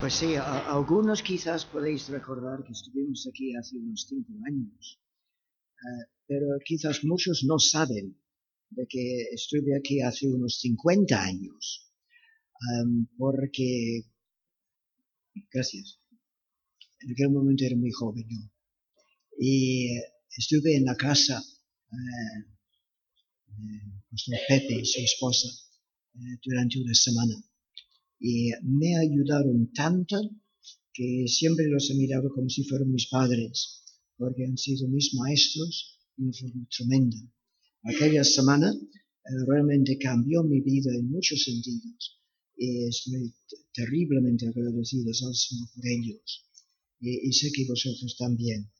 Pues sí, algunos quizás podéis recordar que estuvimos aquí hace unos cinco años, eh, pero quizás muchos no saben de que estuve aquí hace unos 50 años, em, porque, gracias, en aquel momento era muy joven yo, y estuve en la casa eh, de Pepe y su esposa eh, durante una semana y me ayudaron tanto que siempre los he mirado como si fueran mis padres, porque han sido mis maestros y una forma tremenda. Aquella semana eh, realmente cambió mi vida en muchos sentidos y estoy terriblemente agradecido al Señor por ellos. Y, sé que vosotros también,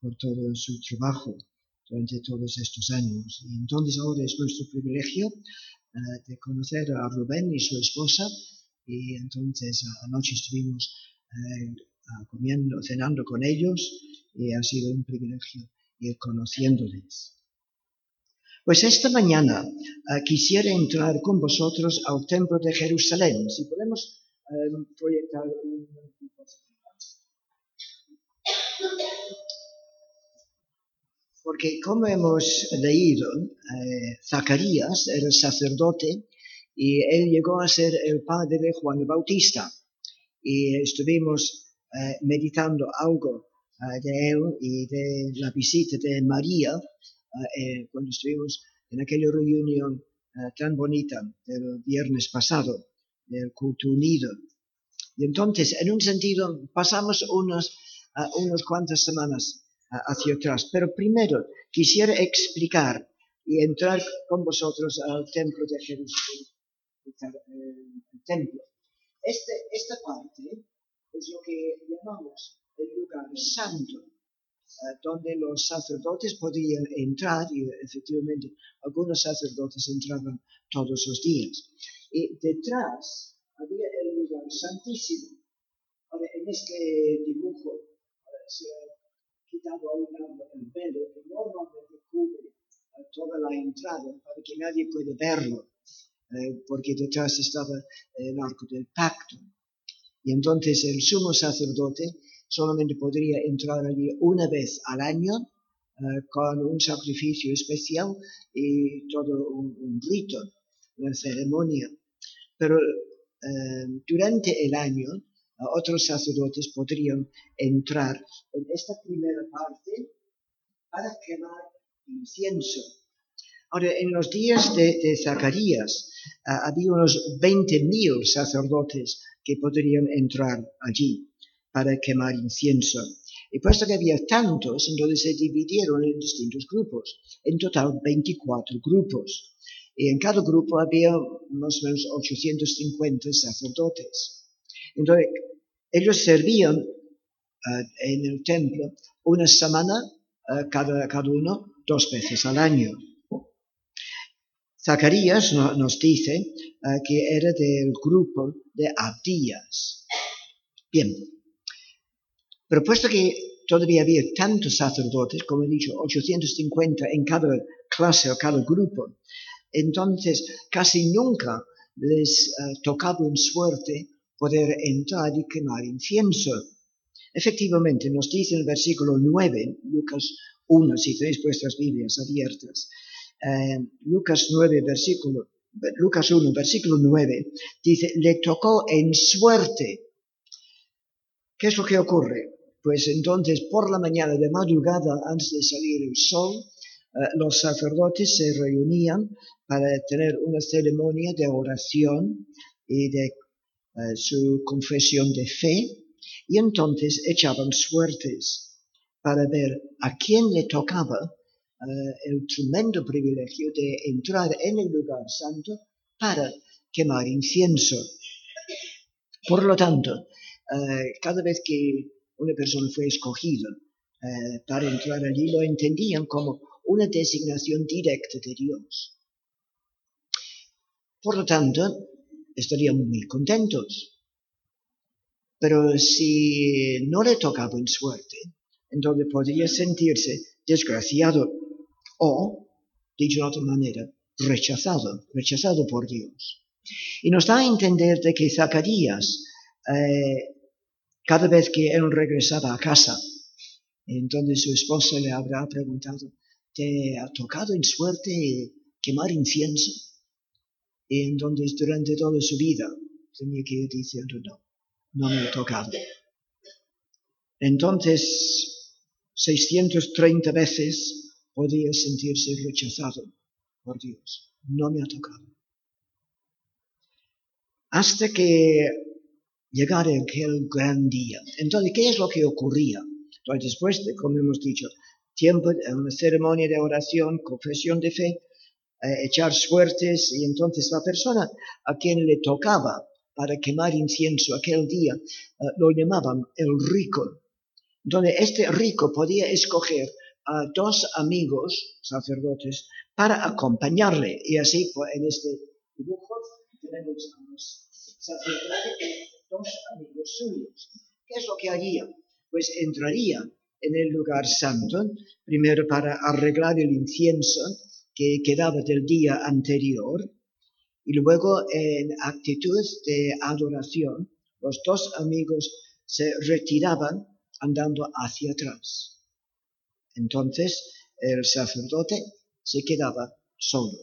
por todo su trabajo durante todos estos años. Y entonces ahora es nuestro privilegio eh, de conocer a Rubén y su esposa y entonces anoche estuvimos eh, comiendo, cenando con ellos y ha sido un privilegio ir conociéndoles. Pues esta mañana eh, quisiera entrar con vosotros al templo de Jerusalén. Si podemos eh, proyectar un... Porque como hemos leído, Zacarías era sacerdote y él llegó a ser el padre de Juan Bautista. Y estuvimos eh, meditando algo eh, de él y de la visita de María eh, cuando estuvimos en aquella reunión tan bonita del viernes pasado, del culto unido. Y entonces, en un sentido, pasamos unas cuantas semanas hacia atrás. Pero primero quisiera explicar y entrar con vosotros al templo de Jerusalén el templo. Este, esta parte es lo que llamamos el lugar santo, eh, donde los sacerdotes podían entrar, y efectivamente algunos sacerdotes entraban todos los días. Y detrás había el lugar santísimo. Ahora, en este dibujo se ha quitado a un el velo que normalmente cubre eh, toda la entrada para que nadie pueda verlo. Eh, porque detrás estaba el arco del pacto. Y entonces el sumo sacerdote solamente podría entrar allí una vez al año eh, con un sacrificio especial y todo un, rito, una ceremonia. Pero eh, durante el año otros sacerdotes podrían entrar en esta primera parte para quemar incienso Ahora, en los días de, Zacarías ah, había unos 20.000 sacerdotes que podrían entrar allí para quemar incienso. Y puesto que había tantos, entonces se dividieron en distintos grupos. En total, 24 grupos. Y en cada grupo había más o menos 850 sacerdotes. Entonces, ellos servían ah, en el templo una semana ah, cada, cada uno dos veces al año. Zacarías nos dice eh, que era del grupo de Abdías. Bien, pero puesto que todavía había tantos sacerdotes, como he dicho, 850 en cada clase o cada grupo, entonces casi nunca les eh, tocaba en suerte poder entrar y quemar incienso. Efectivamente, nos dice en el versículo 9, Lucas 1, si tenéis vuestras Biblias abiertas, eh, Lucas 9, versículo, Lucas 1, versículo 9, dice, le tocó en suerte. ¿Qué es lo que ocurre? Pues entonces por la mañana de madrugada, antes de salir el sol, eh, los sacerdotes se reunían para tener una ceremonia de oración y de eh, su confesión de fe, y entonces echaban suertes para ver a quién le tocaba el tremendo privilegio de entrar en el lugar santo para quemar incienso. Por lo tanto, eh, cada vez que una persona fue escogida eh, para entrar allí, lo entendían como una designación directa de Dios. Por lo tanto, estarían muy contentos. Pero si no le tocaba en suerte, entonces podría sentirse desgraciado o, dicho de otra manera, rechazado, rechazado por Dios. Y nos da a entender de que Zacarías eh, cada vez que él regresaba a casa, entonces su esposa le habrá preguntado, ¿te ha tocado en suerte quemar incienso? Y entonces durante toda su vida tenía que ir diciendo, no, no me ha tocado. Entonces, 630 veces podía sentirse rechazado por Dios. No me ha tocado. Hasta que llegara aquel gran día. Entonces, ¿qué es lo que ocurría? Entonces, después de, como hemos dicho, tiempo, una ceremonia de oración, confesión de fe, eh, echar suertes, y entonces la persona a quien le tocaba para quemar incienso aquel día eh, lo llamaban el rico donde este rico podía escoger a dos amigos sacerdotes para acompañarle. Y así, en este dibujo tenemos a los sacerdotes, dos amigos suyos. ¿Qué es lo que haría? Pues entraría en el lugar santo, primero para arreglar el incienso que quedaba del día anterior, y luego en actitud de adoración, los dos amigos se retiraban andando hacia atrás. Entonces el sacerdote se quedaba solo.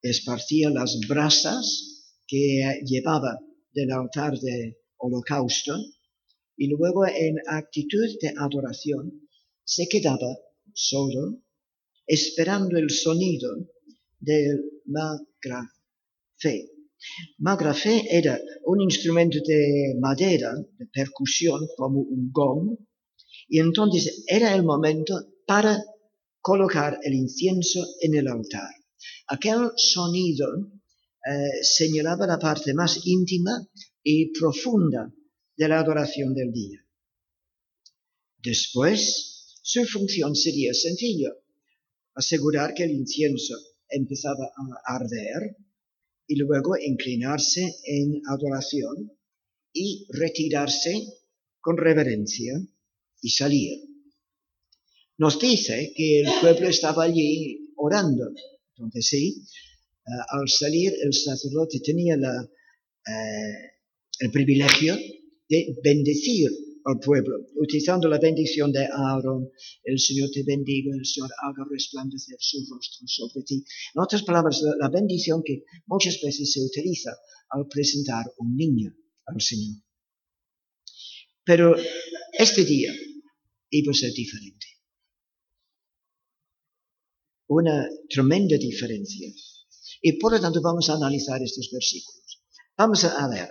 Esparcía las brasas que llevaba del altar de holocausto y luego en actitud de adoración se quedaba solo esperando el sonido del magrafé. Magrafé era un instrumento de madera, de percusión, como un gong, y entonces era el momento para colocar el incienso en el altar. Aquel sonido eh, señalaba la parte más íntima y profunda de la adoración del día. Después, su función sería sencilla, asegurar que el incienso empezaba a arder y luego inclinarse en adoración y retirarse con reverencia y salir. Nos dice que el pueblo estaba allí orando. Entonces sí, eh, al salir el sacerdote tenía eh, el privilegio de bendecir al pueblo, utilizando la bendición de Aarón, el Señor te bendiga, el Señor haga resplandecer su rostro sobre ti. En otras palabras, la bendición que muchas veces se utiliza al presentar un niño al Señor. Pero este día iba a ser diferente. Una tremenda diferencia. Y por lo tanto vamos a analizar estos versículos. Vamos a ver.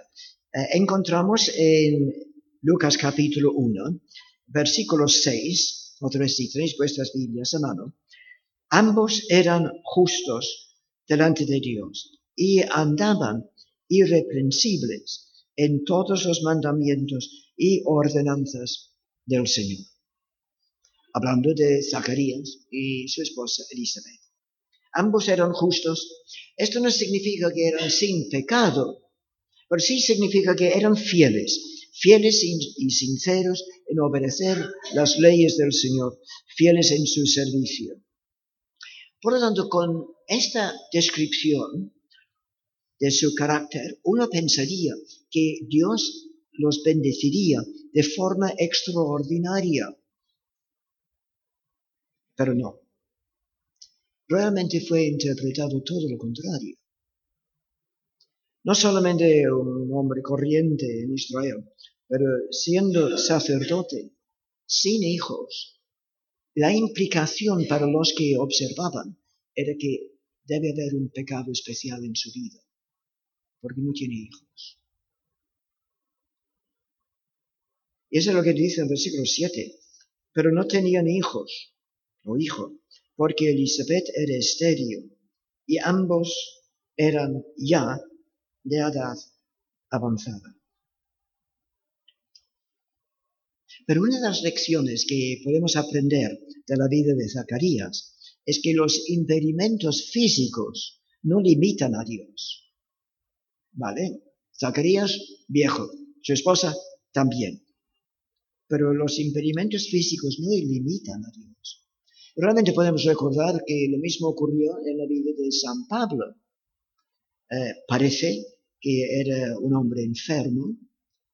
Eh, encontramos en Lucas capítulo 1, versículo 6, otra vez si tenéis vuestras Biblias a mano, ambos eran justos delante de Dios y andaban irreprensibles en todos los mandamientos y ordenanzas del Señor. Hablando de Zacarías y su esposa Elizabeth. Ambos eran justos. Esto no significa que eran sin pecado, pero sí significa que eran fieles fieles y sinceros en obedecer las leyes del Señor, fieles en su servicio. Por lo tanto, con esta descripción de su carácter, uno pensaría que Dios los bendeciría de forma extraordinaria. Pero no. Realmente fue interpretado todo lo contrario. No solamente un hombre corriente en Israel, pero siendo sacerdote, sin hijos, la implicación para los que observaban era que debe haber un pecado especial en su vida, porque no tiene hijos. Y eso es lo que dice el versículo 7. Pero no tenían hijos hijo, porque Elizabeth era estéril y ambos eran ya de edad avanzada. Pero una de las lecciones que podemos aprender de la vida de Zacarías es que los impedimentos físicos no limitan a Dios. ¿Vale? Zacarías, viejo, su esposa también. Pero los impedimentos físicos no limitan a Dios. Realmente podemos recordar que lo mismo ocurrió en la vida de San Pablo. Eh, parece que era un hombre enfermo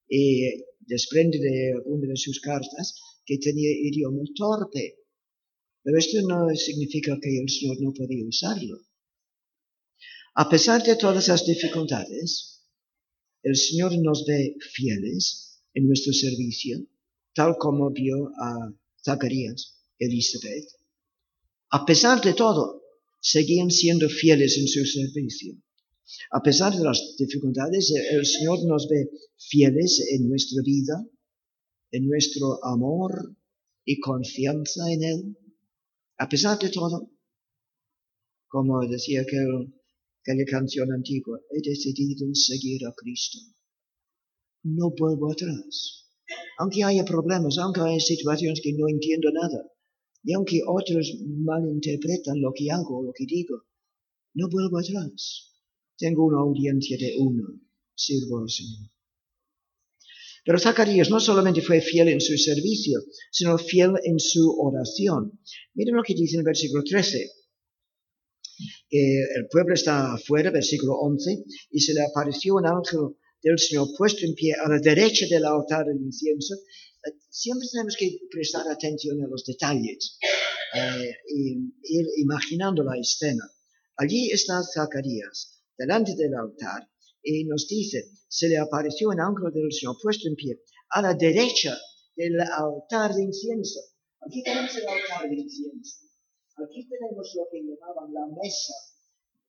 y desprende de una de sus cartas que tenía idioma torpe. Pero esto no significa que el Señor no podía usarlo. A pesar de todas las dificultades, el Señor nos ve fieles en nuestro servicio, tal como vio a Zacarías, Elizabeth. A pesar de todo, seguían siendo fieles en su servicio. A pesar de las dificultades, el Señor nos ve fieles en nuestra vida, en nuestro amor y confianza en Él. A pesar de todo, como decía aquella canción antigua, he decidido seguir a Cristo. No vuelvo atrás. Aunque haya problemas, aunque haya situaciones que no entiendo nada, y aunque otros malinterpretan lo que hago o lo que digo, no vuelvo atrás. Tengo una audiencia de uno. Sirvo al Señor. Pero Zacarías no solamente fue fiel en su servicio, sino fiel en su oración. Miren lo que dice en el versículo 13. el pueblo está afuera, versículo 11, y se le apareció un ángel del Señor puesto en pie a la derecha del altar del incienso. Siempre tenemos que prestar atención a los detalles eh, ir imaginando la escena. Allí está Zacarías, delante del altar, y nos dice, se le apareció un ángel del Señor puesto en pie a la derecha del altar de incienso. Aquí tenemos el altar de incienso. Aquí tenemos lo que llamaban la mesa,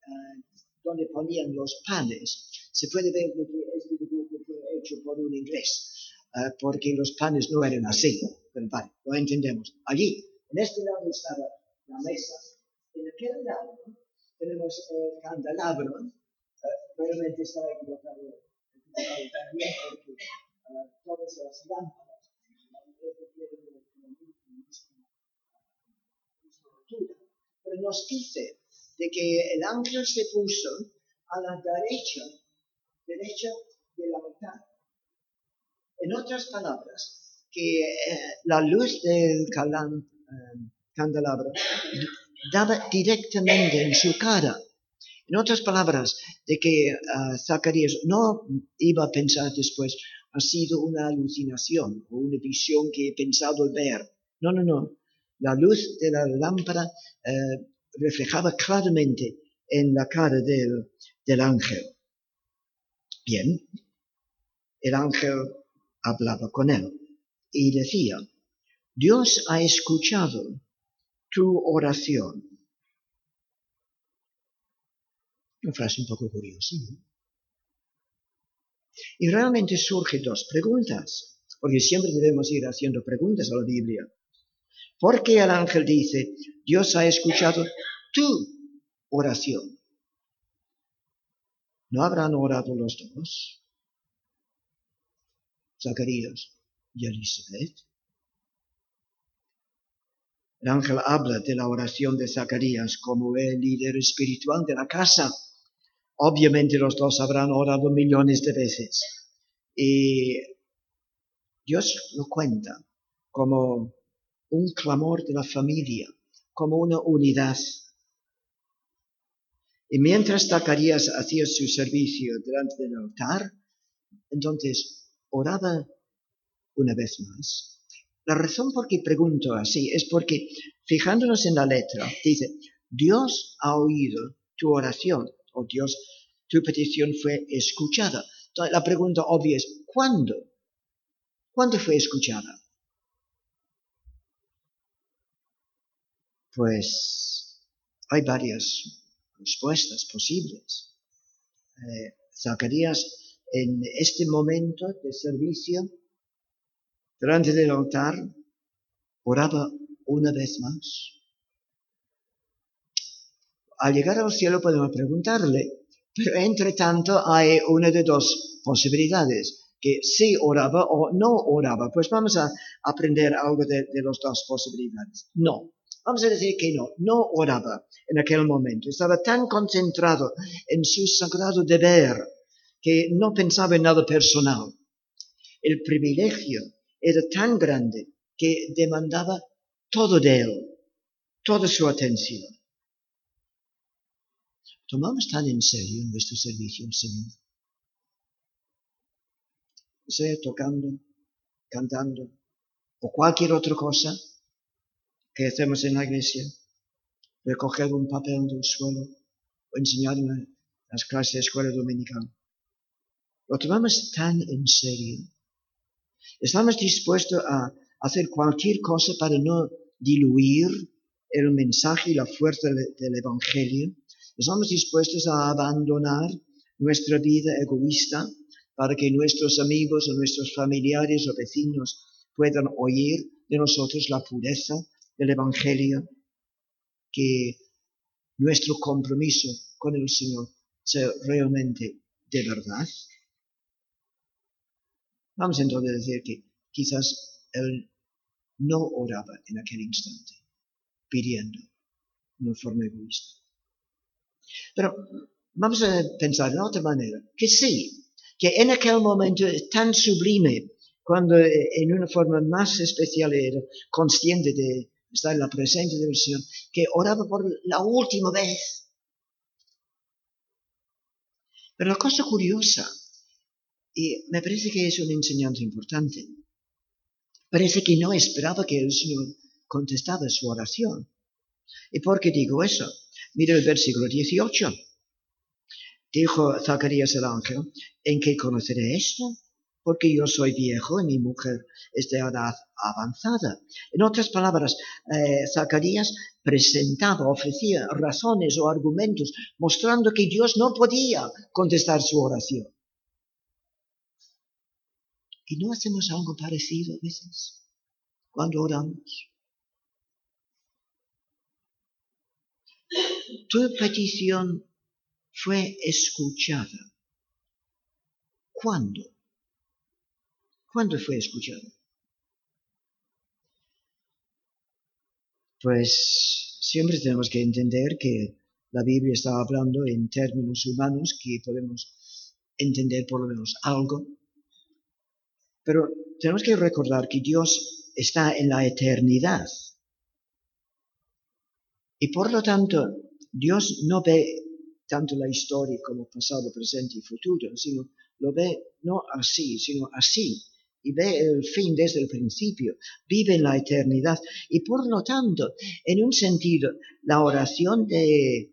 eh, donde ponían los panes. Se puede ver que este dibujo fue hecho por un inglés, eh, porque los panes no eran así. Pero vale, lo entendemos. Allí, en este lado estaba la mesa. En aquel lado tenemos el candelabro realmente está equivocado, también porque todas las lámparas pero nos dice de que el ángel se puso a la derecha, derecha del altar. En otras palabras, que eh, la luz del eh, candelabro daba directamente en su cara. En otras palabras, de que uh, Zacarías no iba a pensar después, ha sido una alucinación o una visión que he pensado ver. No, no, no. La luz de la lámpara uh, reflejaba claramente en la cara del, del ángel. Bien, el ángel hablaba con él y decía, Dios ha escuchado tu oración Una frase un poco curiosa. Y realmente surgen dos preguntas, porque siempre debemos ir haciendo preguntas a la Biblia. ¿Por qué el ángel dice, Dios ha escuchado tu oración? ¿No habrán orado los dos? Zacarías y Elizabeth. El ángel habla de la oración de Zacarías como el líder espiritual de la casa Obviamente los dos habrán orado millones de veces. Y Dios lo cuenta como un clamor de la familia, como una unidad. Y mientras Zacarías hacía su servicio delante del altar, entonces oraba una vez más. La razón por qué pregunto así es porque, fijándonos en la letra, dice, Dios ha oído tu oración oh Dios, tu petición fue escuchada. La pregunta obvia es, ¿cuándo? ¿Cuándo fue escuchada? Pues hay varias respuestas posibles. Eh, Zacarías, en este momento de servicio, delante del altar, oraba una vez más al llegar al cielo podemos preguntarle, pero entre tanto hay una de dos posibilidades, que sí oraba o no oraba. Pues vamos a aprender algo de, de las dos posibilidades. No, vamos a decir que no, no oraba en aquel momento. Estaba tan concentrado en su sagrado deber que no pensaba en nada personal. El privilegio era tan grande que demandaba todo de él, toda su atención. ¿Tomamos tan en serio nuestro servicio al Señor? Sea tocando cantando, o cualquier otra cosa que hacemos en la iglesia, recoger un papel del suelo o enseñar en las clases de escuela dominical. Lo tomamos tan en serio. Estamos dispuestos a hacer cualquier cosa para no diluir el mensaje y la fuerza del Evangelio. Estamos dispuestos a abandonar nuestra vida egoísta para que nuestros amigos o nuestros familiares o vecinos puedan oír de nosotros la pureza del Evangelio, que nuestro compromiso con el Señor sea realmente de verdad. Vamos entonces a decir que quizás él no oraba en aquel instante, pidiendo de una forma egoísta. Pero vamos a pensar de otra manera, que sí, que en aquel momento tan sublime, cuando eh, en una forma más especial era consciente de estar en la presencia del Señor, que oraba por la última vez. Pero la cosa curiosa, y me parece que es una enseñanza importante, parece que no esperaba que el Señor contestara su oración. ¿Y por qué digo eso? Mira el versículo 18. Dijo Zacarías el ángel, ¿en qué conoceré esto? Porque yo soy viejo y mi mujer es de edad avanzada. En otras palabras, eh, Zacarías presentaba, ofrecía razones o argumentos mostrando que Dios no podía contestar su oración. ¿Y no hacemos algo parecido a veces cuando oramos? Tu petición fue escuchada. ¿Cuándo? ¿Cuándo fue escuchada? Pues siempre tenemos que entender que la Biblia está hablando en términos humanos que podemos entender por lo menos algo. Pero tenemos que recordar que Dios está en la eternidad. Y por lo tanto, Dios no ve tanto la historia como pasado, presente y futuro, sino lo ve no así, sino así. Y ve el fin desde el principio, vive en la eternidad. Y por lo tanto, en un sentido, la oración de,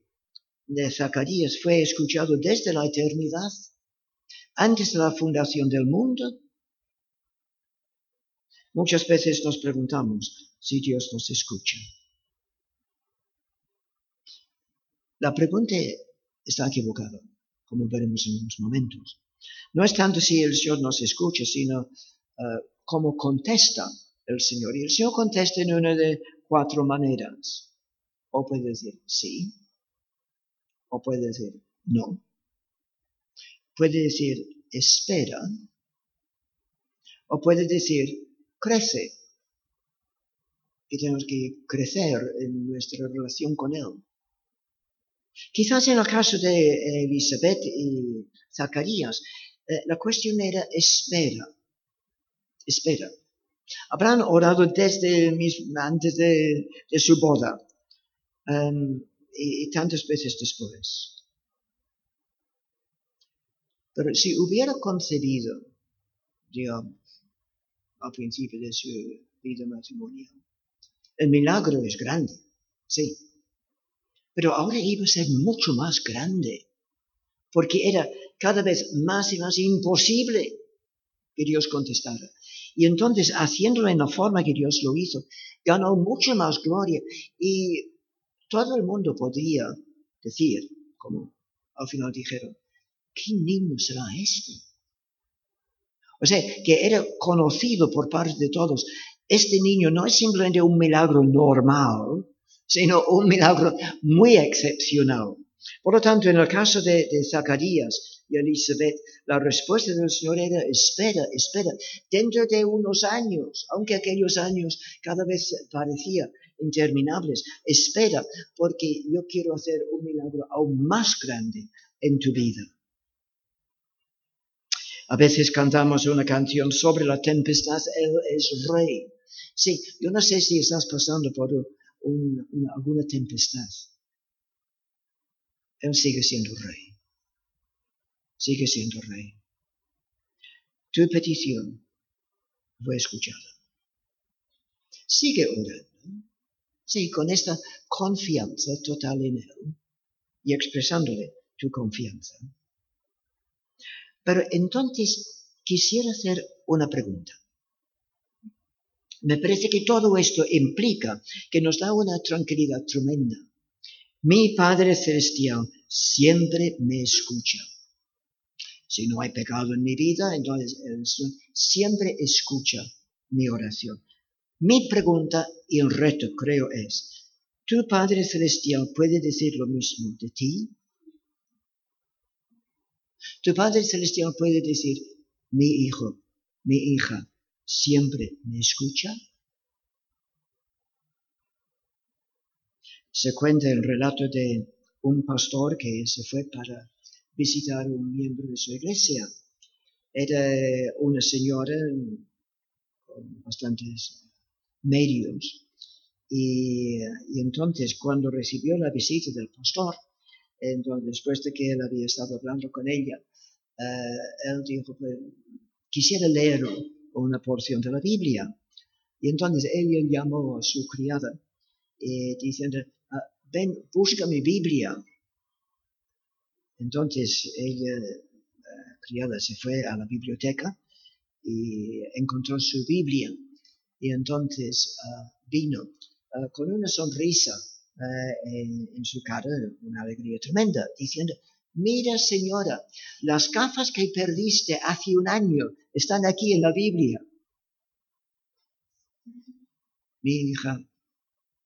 de Zacarías fue escuchada desde la eternidad, antes de la fundación del mundo. Muchas veces nos preguntamos si Dios nos escucha. La pregunta está equivocado, como veremos en unos momentos. No es tanto si el Señor nos escucha, sino uh, cómo contesta el Señor. Y el Señor contesta en una de cuatro maneras. O puede decir sí, o puede decir no. Puede decir espera, o puede decir crece. Y tenemos que crecer en nuestra relación con Él. Quizás en el caso de eh, Elizabeth y Zacarías, eh, la cuestión era espera. Espera. Habrán orado desde antes de, su boda em, y, tantas veces después. Pero si hubiera concebido, digamos, al principio de su vida matrimonial, el milagro es grande, sí, pero ahora iba a ser mucho más grande, porque era cada vez más y más imposible que Dios contestara. Y entonces, haciéndolo en la forma que Dios lo hizo, ganó mucha más gloria y todo el mundo podría decir, como al final dijeron, ¿qué niño será este? O sea, que era conocido por parte de todos. Este niño no es simplemente un milagro normal, sino un milagro muy excepcional. Por lo tanto, en el caso de, Zacarías y Elizabeth, la respuesta del Señor era, espera, espera, dentro de unos años, aunque aquellos años cada vez parecían interminables, espera, porque yo quiero hacer un milagro aún más grande en tu vida. A veces cantamos una canción sobre la tempestad, Él es rey. Sí, yo no sé si estás pasando por alguna tempestad, Él sigue siendo rey. Sigue siendo rey. Tu petición fue escuchada. Sigue orando. Sí, con esta confianza total en Él y expresándole tu confianza. Pero entonces quisiera hacer una pregunta. Me parece que todo esto implica que nos da una tranquilidad tremenda. Mi Padre Celestial siempre me escucha. Si no hay pecado en mi vida, entonces siempre escucha mi oración. Mi pregunta y el reto, creo, es, ¿tu Padre Celestial puede decir lo mismo de ti? Tu Padre Celestial puede decir, mi hijo, mi hija, siempre me escucha? Se cuenta el relato de un pastor que se fue para visitar a un miembro de su iglesia. Era una señora con bastantes medios. Y, entonces, cuando recibió la visita del pastor, entonces, después de que él había estado hablando con ella, eh, él dijo, pues, quisiera leer una porción de la Biblia. Y entonces ella llamó a su criada eh, diciendo, ah, ven, busca mi Biblia. Entonces ella, la criada, se fue a la biblioteca y encontró su Biblia. Y entonces ah, vino ah, con una sonrisa en, en, su cara, una alegría tremenda, diciendo, Mira, señora, las gafas que perdiste hace un año están aquí en la Biblia. Mi hija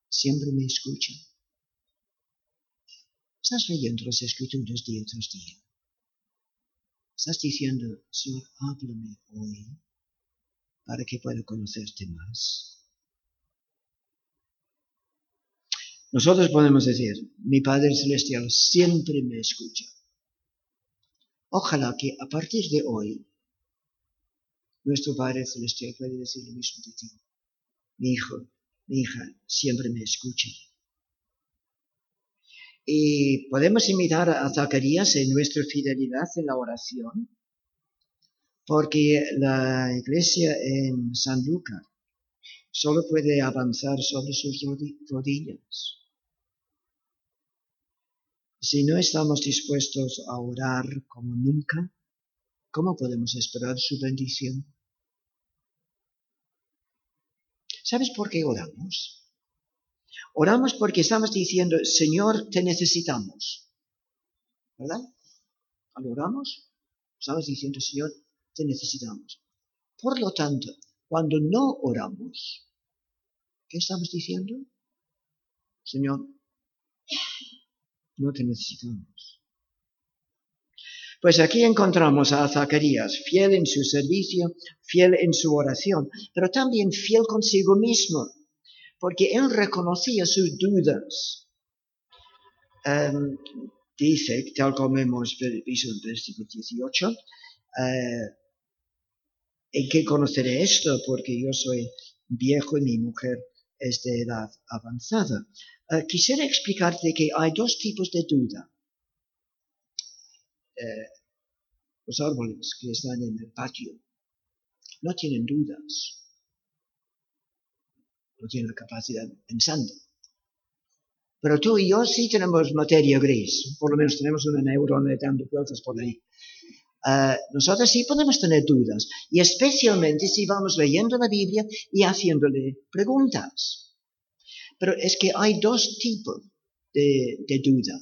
siempre me escucha. Estás leyendo las escrituras día tras día. Estás diciendo, Señor, háblame hoy para que pueda conocerte más. Nosotros podemos decir, mi Padre Celestial siempre me escucha. Ojalá que a partir de hoy nuestro Padre Celestial pueda decir lo mismo de ti. Mi hijo, mi hija, siempre me escucha. Y podemos imitar a Zacarías en nuestra fidelidad en la oración, porque la iglesia en San Lucas solo puede avanzar sobre sus rodillas si no estamos dispuestos a orar como nunca, ¿cómo podemos esperar su bendición? ¿Sabes por qué oramos? Oramos porque estamos diciendo, Señor, te necesitamos. ¿Verdad? Cuando oramos, estamos diciendo, Señor, te necesitamos. Por lo tanto, cuando no oramos, ¿qué estamos diciendo? Señor, no te necesitamos. Pues aquí encontramos a Zacarías, fiel en su servicio, fiel en su oración, pero también fiel consigo mismo, porque él reconocía sus dudas. Em, dice, tal como hemos visto en el versículo 18, eh, ¿en qué conoceré esto? Porque yo soy viejo y mi mujer es de edad avanzada. Eh, quisiera explicarte que hay dos tipos de duda. Eh, los árboles que están en el patio no tienen dudas, no tienen la capacidad pensando. Pero tú y yo sí tenemos materia gris, por lo menos tenemos una neurona dando vueltas por ahí. Uh, nosotros sí podemos tener dudas, y especialmente si vamos leyendo la Biblia y haciéndole preguntas. Pero es que hay dos tipos de, duda.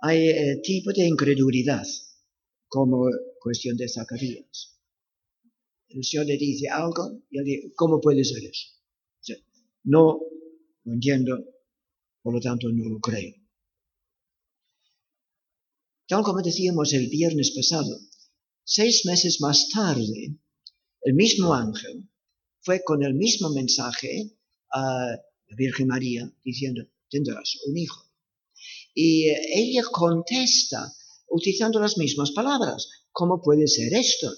Hay eh, tipo de incredulidad, como cuestión de Zacarías. El Señor le dice algo y él dice, ¿cómo puede ser eso? no lo entiendo, por lo tanto no lo creo. Tal como decíamos el viernes pasado, seis meses más tarde, el mismo ángel fue con el mismo mensaje a la Virgen María, diciendo, tendrás un hijo. Y ella contesta utilizando las mismas palabras. ¿Cómo puede ser esto?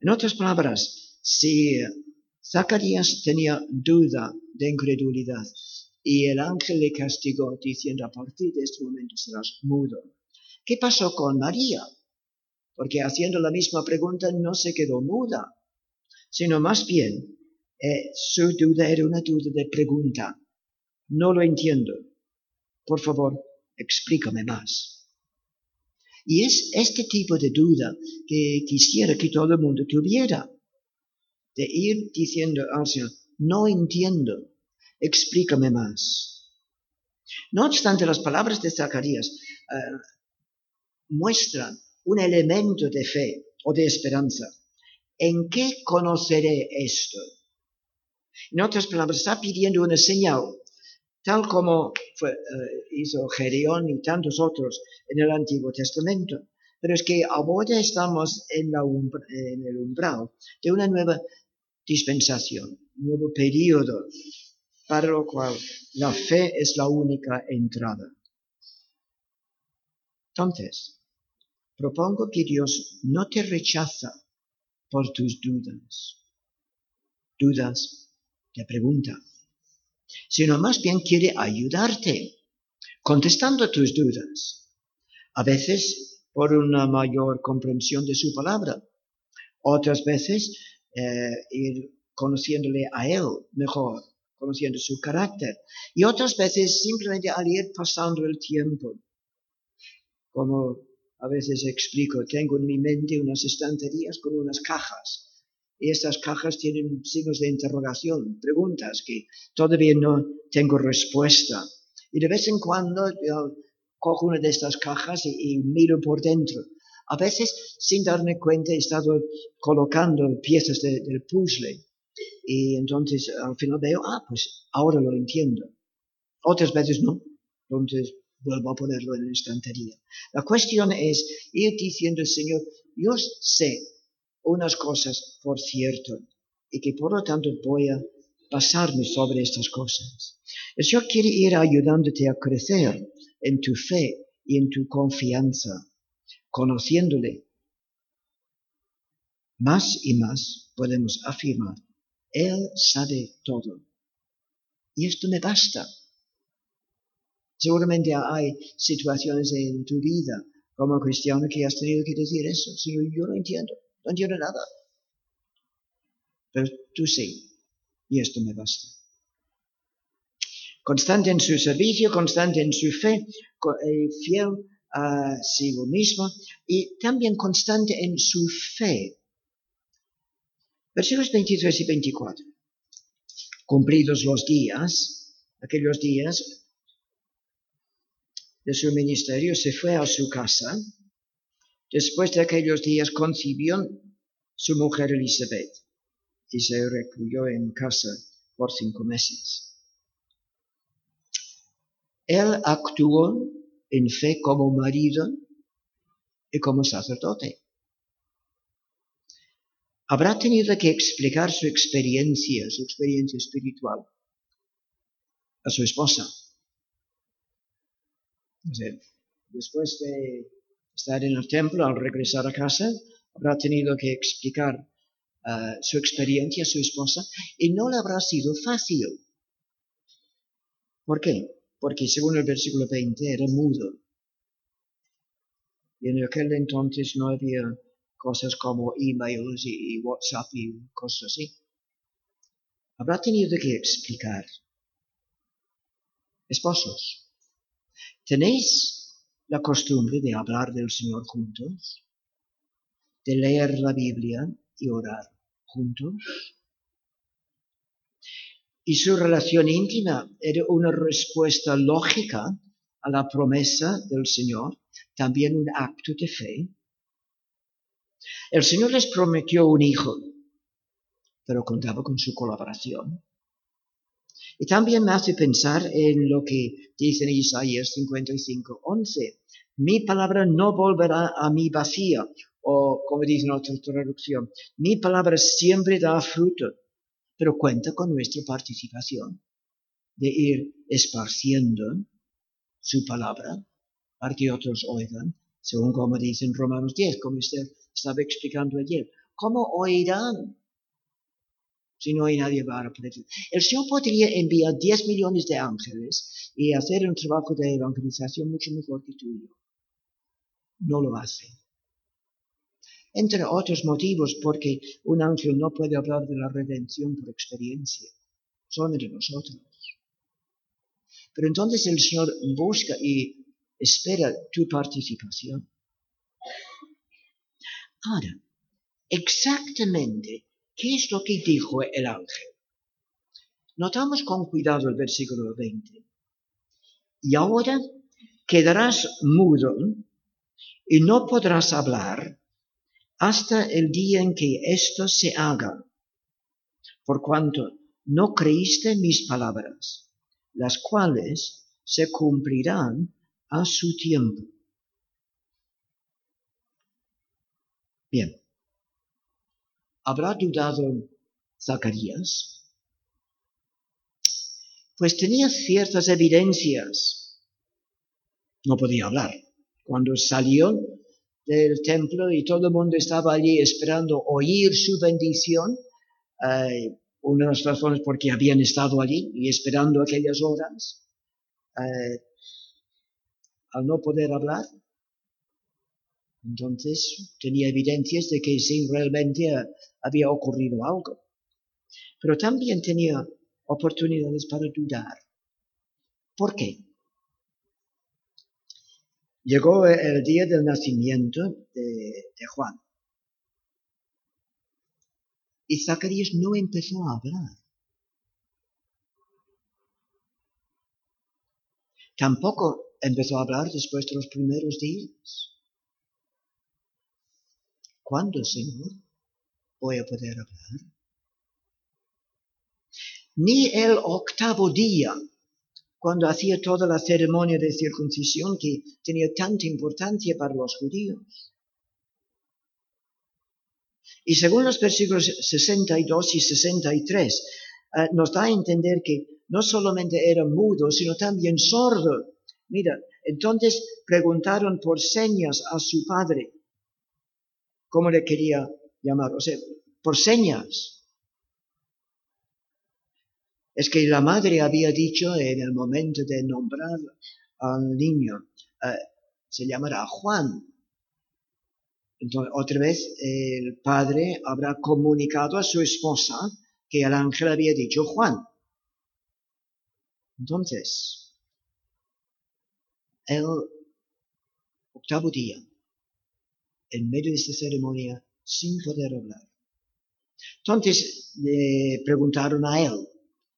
En otras palabras, si Zacarías tenía duda de incredulidad y el ángel le castigó diciendo a partir de este momento serás mudo, ¿qué pasó con María? porque haciendo la misma pregunta no se quedó muda, sino más bien eh, su duda era una duda de pregunta. No lo entiendo. Por favor, explícame más. Y es este tipo de duda que quisiera que todo el mundo tuviera. De ir diciendo al Señor, no entiendo, explícame más. No obstante, las palabras de Zacarías eh, muestran un elemento de fe o de esperanza. ¿En qué conoceré esto? En otras palabras, está pidiendo una señal, tal como eh, hizo Gedeón y tantos otros en el Antiguo Testamento. Pero es que ahora estamos en, en el umbral de una nueva dispensación, un nuevo periodo, para lo cual la fe es la única entrada. Entonces, propongo que Dios no te rechaza por tus dudas. Dudas te pregunta, sino más bien quiere ayudarte, contestando tus dudas. A veces por una mayor comprensión de su palabra, otras veces eh, ir conociéndole a él mejor, conociendo su carácter, y otras veces simplemente al ir pasando el tiempo, como a veces explico, tengo en mi mente unas estanterías con unas cajas y estas cajas tienen signos de interrogación, preguntas que todavía no tengo respuesta. Y de vez en cuando yo cojo una de estas cajas y, miro por dentro. A veces, sin darme cuenta, he estado colocando piezas del puzzle. Y entonces al final veo, ah, pues ahora lo entiendo. Otras veces no. Entonces vuelvo a ponerlo en la estantería. La cuestión es ir diciendo, Señor, yo sé unas cosas por cierto y que por lo tanto voy a pasarme sobre estas cosas. El Señor quiere ir ayudándote a crecer en tu fe y en tu confianza, conociéndole. Más y más podemos afirmar, Él sabe todo. Y esto me basta. Seguramente hay situaciones en tu vida como cristiano que has tenido que decir eso. Si yo no entiendo. No entiendo nada. Pero tú sí, y esto me basta. Constante en su servicio, constante en su fe, eh, fiel a sí mismo y también constante en su fe. Versículos 23 y 24. Cumplidos los días, aquellos días de su ministerio, se fue a su casa Después de aquellos días concibió su mujer Elizabeth y se recluyó en casa por cinco meses. Él actuó en fe como marido y como sacerdote. Habrá tenido que explicar su experiencia, su experiencia espiritual, a su esposa. después de estar en el templo, al regresar a casa, habrá tenido que explicar eh, su experiencia a su esposa y no le habrá sido fácil. ¿Por qué? Porque según el versículo 20 era mudo. Y en aquel entonces no había cosas como emails y, y WhatsApp y cosas así. Habrá tenido que explicar. Esposos, ¿tenéis la costumbre de hablar del Señor juntos, de leer la Biblia y orar juntos. Y su relación íntima era una respuesta lógica a la promesa del Señor, también un acto de fe. El Señor les prometió un hijo, pero contaba con su colaboración. Y también me hace pensar en lo que dice en Isaías 55, 11. Mi palabra no volverá a mí vacía, o como dice en otra traducción, mi palabra siempre da fruto, pero cuenta con nuestra participación de ir esparciendo su palabra para que otros oigan, según como dice en Romanos 10, como usted estaba explicando ayer. ¿Cómo oirán si no hay nadie para predicar. El Señor podría enviar 10 millones de ángeles y hacer un trabajo de evangelización mucho mejor que tú y yo. No lo hace. entre otros motivos porque un ángel no puede hablar de la redención por experiencia, son de nosotros. Pero entonces el Señor busca y espera tu participación. Ahora, exactamente, ¿qué es lo que dijo el ángel? Notamos con cuidado el versículo 20. Y ahora quedarás mudo y no podrás hablar hasta el día en que esto se haga, por cuanto no creíste mis palabras, las cuales se cumplirán a su tiempo. Bien, ¿habrá dudado Zacarías? Pues tenía ciertas evidencias. No podía hablar. Cuando salió del templo y todo el mundo estaba allí esperando oír su bendición, eh, una de las razones porque habían estado allí y esperando aquellas horas, eh, al no poder hablar, entonces tenía evidencias de que sí realmente había ocurrido algo. Pero también tenía oportunidades para dudar. ¿Por qué? Llegó el día del nacimiento de, Juan. Y Zacarías no empezó a hablar. Tampoco empezó a hablar después de los primeros días. ¿Cuándo, Señor, voy a poder hablar? Ni el octavo día, cuando hacía toda la ceremonia de circuncisión que tenía tanta importancia para los judíos. Y según los versículos 62 y 63, eh, nos da a entender que no solamente era mudo, sino también sordo. Mira, entonces preguntaron por señas a su padre cómo le quería llamar, o sea, por señas. Es que la madre había dicho en el momento de nombrar al niño, eh, se llamará Juan. Entonces, otra vez el padre habrá comunicado a su esposa que el ángel había dicho Juan. Entonces, el octavo día, en medio de esta ceremonia, sin poder hablar. Entonces le preguntaron a él,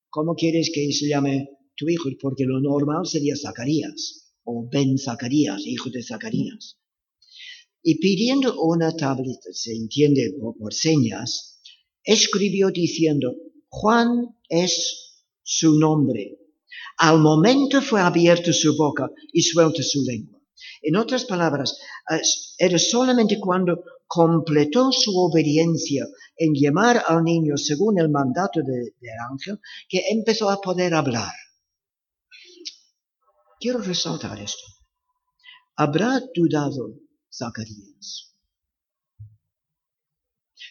¿cómo quieres que se llame tu hijo? Porque lo normal sería Zacarías, o Ben Zacarías, hijo de Zacarías. Y pidiendo una tableta, se entiende por señas, escribió diciendo, Juan es su nombre. Al momento fue abierta su boca y suelta su lengua. En otras palabras, era solamente cuando completó su obediencia en llamar al niño según el mandato del ángel que empezó a poder hablar. Quiero resaltar esto. ¿Habrá dudado Zacarías?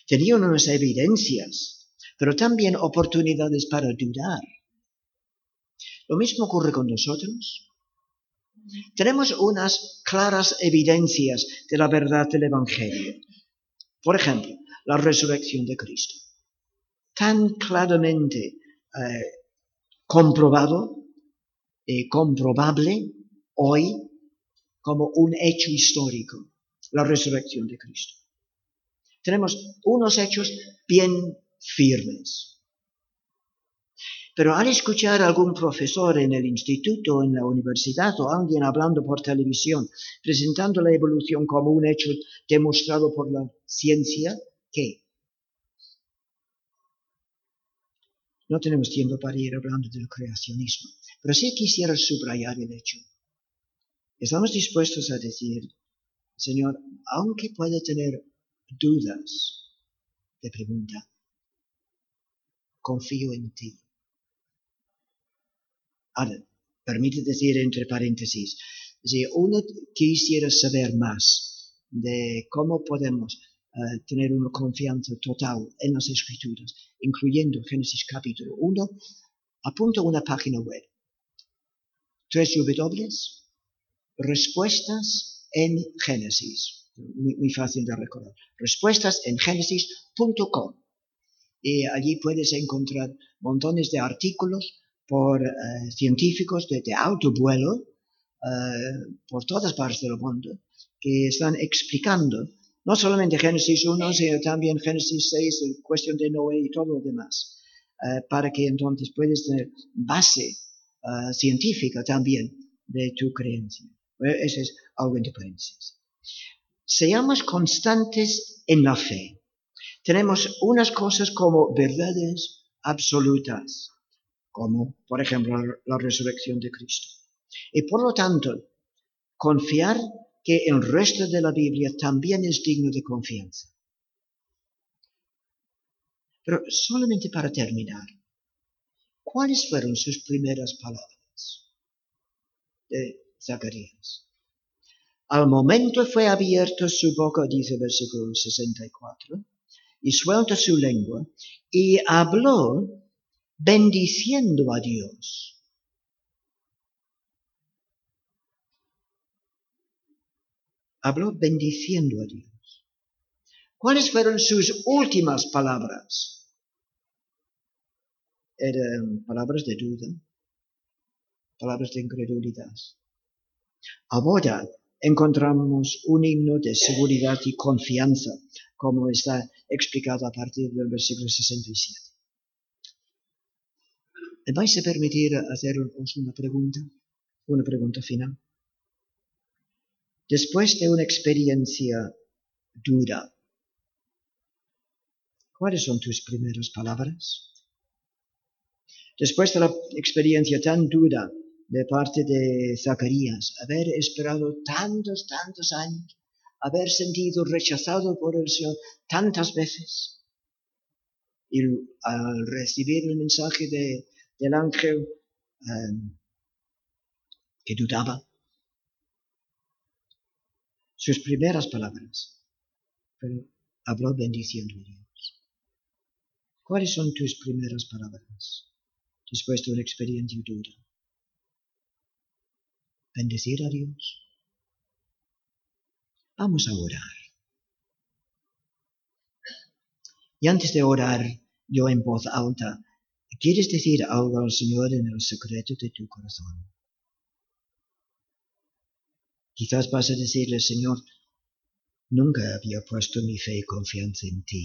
Tenía unas evidencias, pero también oportunidades para dudar. Lo mismo ocurre con nosotros. Tenemos unas claras evidencias de la verdad del Evangelio. Por ejemplo, la resurrección de Cristo. Tan claramente eh, comprobado y comprobable hoy como un hecho histórico, la resurrección de Cristo. Tenemos unos hechos bien firmes. Pero al escuchar a algún profesor en el instituto, en la universidad o alguien hablando por televisión, presentando la evolución como un hecho demostrado por la ciencia, ¿qué? No tenemos tiempo para ir hablando del creacionismo, pero sí quisiera subrayar el hecho. Estamos dispuestos a decir, Señor, aunque pueda tener dudas, te pregunta, confío en ti. Ahora, permite decir entre paréntesis, si uno quisiera saber más de cómo podemos eh, tener una confianza total en las escrituras, incluyendo Génesis capítulo 1, apunta una página web. Tres W, respuestas en Génesis. muy, fácil de recordar. Respuestas en genesis.com. Y allí puedes encontrar montones de artículos por eh, científicos de, de alto vuelo eh, por todas partes del mundo que están explicando no solamente Génesis 1, sino también Génesis 6, cuestión de Noé y todo lo demás, eh, para que entonces puedas tener base científica también de tu creencia. Ese es algo entre paréntesis. Seamos constantes en la fe. Tenemos unas cosas como verdades absolutas, como por ejemplo la resurrección de Cristo. Y por lo tanto, confiar que el resto de la Biblia también es digno de confianza. Pero solamente para terminar, ¿cuáles fueron sus primeras palabras de Zacarías? Al momento fue abierto su boca, dice versículo 64, y suelta su lengua, y habló bendiciendo a Dios. Habló bendiciendo a Dios. ¿Cuáles fueron sus últimas palabras? Eran palabras de duda, palabras de incredulidad. Ahora encontramos un himno de seguridad y confianza, como está explicado a partir del versículo 67. ¿Me vais a permitir haceros una pregunta? Una pregunta final. Después de una experiencia dura, ¿cuáles son tus primeras palabras? Después de la experiencia tan dura de parte de Zacarías, haber esperado tantos, tantos años, haber sentido rechazado por el Señor tantas veces, y al recibir el mensaje de, del ángel em, que dudaba, sus primeras palabras, pero habló bendiciendo a Dios. ¿Cuáles son tus primeras palabras después de una experiencia dura? bendecir a Dios. Vamos a orar. Y antes de orar, yo en voz alta, ¿quieres decir algo al Señor en el secreto de tu corazón? Quizás vas a decirle, Señor, nunca había puesto mi fe y confianza en ti.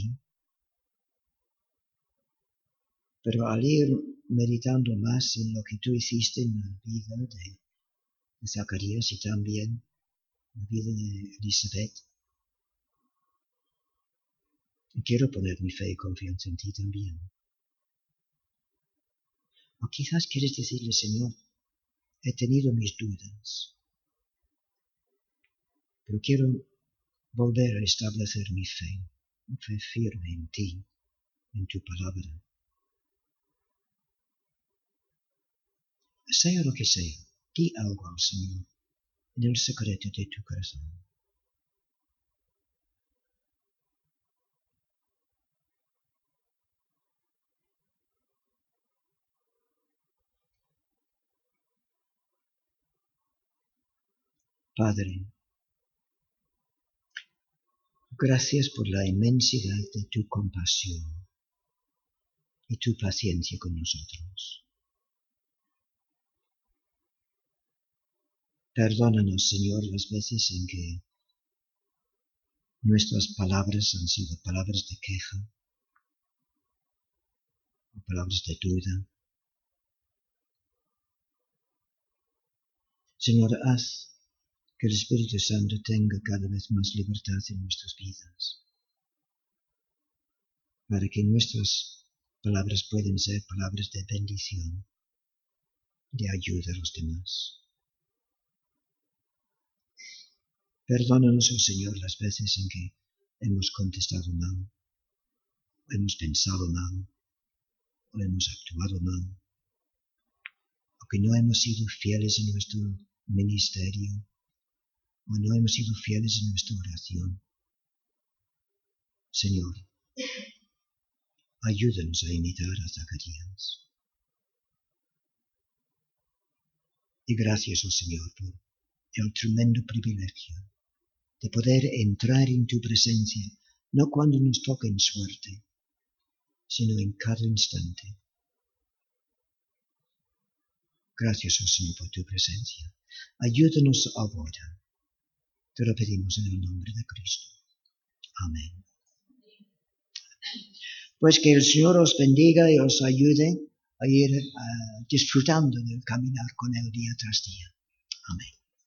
Pero al ir meditando más en lo que tú hiciste en la vida de Zacarías y también la vida de Elizabeth. quiero poner mi fe y confianza en ti también. O quizás quieres decirle, Señor, he tenido mis dudas, pero quiero volver a establecer mi fe, mi fe firme en ti, en tu palabra. Sea lo que sea, Di algo al Señor en el secreto de tu corazón. Padre, gracias por la inmensidad de tu compasión y tu paciencia con nosotros. Perdónanos, Señor, las veces en que nuestras palabras han sido palabras de queja o palabras de duda. Señor, haz que el Espíritu Santo tenga cada vez más libertad en nuestras vidas, para que nuestras palabras puedan ser palabras de bendición, de ayuda a los demás. Perdónanos, oh Señor, las veces en que hemos contestado mal, o hemos pensado mal, o hemos actuado mal, o que no hemos sido fieles en nuestro ministerio, o no hemos sido fieles en nuestra oración. Señor, ayúdanos a imitar a Zacarías. Y gracias, oh Señor, por el tremendo privilegio de poder entrar en tu presencia, no cuando nos toque en suerte, sino en cada instante. Gracias, oh Señor, por tu presencia. Ayúdanos ahora. Te lo pedimos en el nombre de Cristo. Amén. Pues que el Señor os bendiga y os ayude a ir uh, disfrutando del caminar con Él día tras día. Amén.